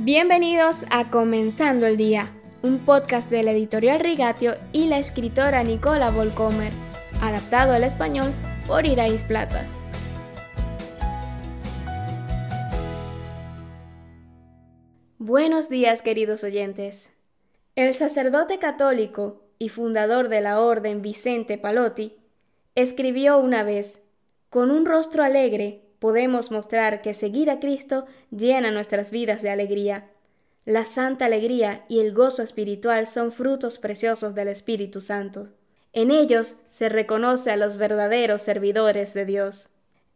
Bienvenidos a Comenzando el Día, un podcast de la editorial Rigatio y la escritora Nicola Volcomer, adaptado al español por Irais Plata. Buenos días queridos oyentes. El sacerdote católico y fundador de la Orden Vicente Palotti escribió una vez, con un rostro alegre podemos mostrar que seguir a Cristo llena nuestras vidas de alegría. La santa alegría y el gozo espiritual son frutos preciosos del Espíritu Santo. En ellos se reconoce a los verdaderos servidores de Dios.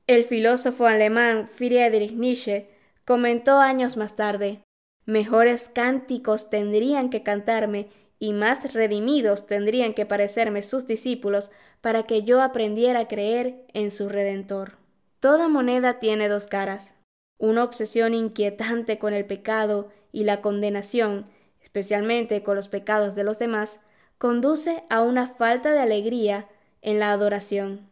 El filósofo alemán Friedrich Nietzsche comentó años más tarde, Mejores cánticos tendrían que cantarme y más redimidos tendrían que parecerme sus discípulos para que yo aprendiera a creer en su Redentor. Toda moneda tiene dos caras. Una obsesión inquietante con el pecado y la condenación, especialmente con los pecados de los demás, conduce a una falta de alegría en la adoración.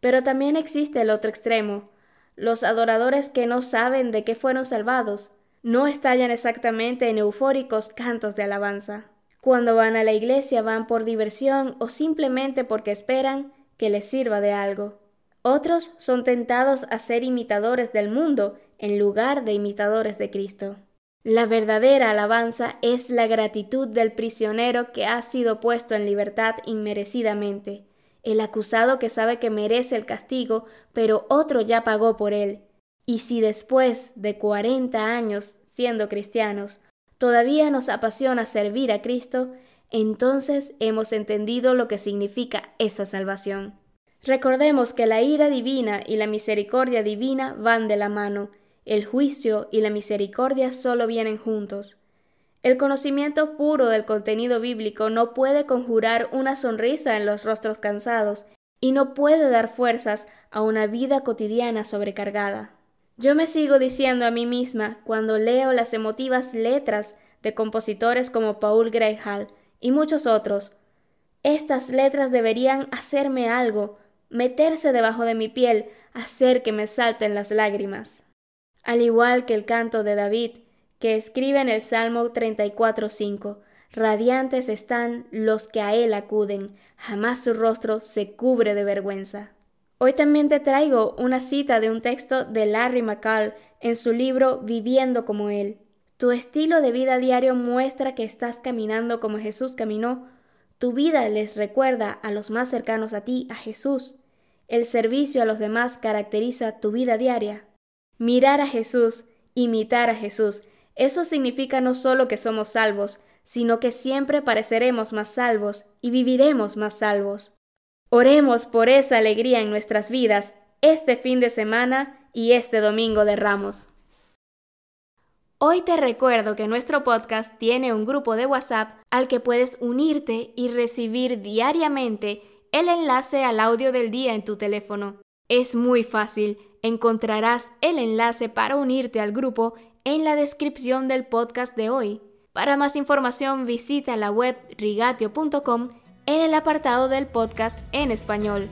Pero también existe el otro extremo, los adoradores que no saben de qué fueron salvados, no estallan exactamente en eufóricos cantos de alabanza. Cuando van a la iglesia van por diversión o simplemente porque esperan que les sirva de algo. Otros son tentados a ser imitadores del mundo en lugar de imitadores de Cristo. La verdadera alabanza es la gratitud del prisionero que ha sido puesto en libertad inmerecidamente, el acusado que sabe que merece el castigo, pero otro ya pagó por él. Y si después de cuarenta años siendo cristianos todavía nos apasiona servir a Cristo, entonces hemos entendido lo que significa esa salvación. Recordemos que la ira divina y la misericordia divina van de la mano, el juicio y la misericordia solo vienen juntos. El conocimiento puro del contenido bíblico no puede conjurar una sonrisa en los rostros cansados y no puede dar fuerzas a una vida cotidiana sobrecargada. Yo me sigo diciendo a mí misma cuando leo las emotivas letras de compositores como Paul Greyhall y muchos otros, estas letras deberían hacerme algo, meterse debajo de mi piel, hacer que me salten las lágrimas. Al igual que el canto de David, que escribe en el Salmo 34.5, radiantes están los que a él acuden, jamás su rostro se cubre de vergüenza. Hoy también te traigo una cita de un texto de Larry McCall en su libro Viviendo como él. Tu estilo de vida diario muestra que estás caminando como Jesús caminó tu vida les recuerda a los más cercanos a ti, a Jesús. El servicio a los demás caracteriza tu vida diaria. Mirar a Jesús, imitar a Jesús, eso significa no solo que somos salvos, sino que siempre pareceremos más salvos y viviremos más salvos. Oremos por esa alegría en nuestras vidas este fin de semana y este domingo de Ramos. Hoy te recuerdo que nuestro podcast tiene un grupo de WhatsApp al que puedes unirte y recibir diariamente el enlace al audio del día en tu teléfono. Es muy fácil, encontrarás el enlace para unirte al grupo en la descripción del podcast de hoy. Para más información visita la web rigatio.com en el apartado del podcast en español.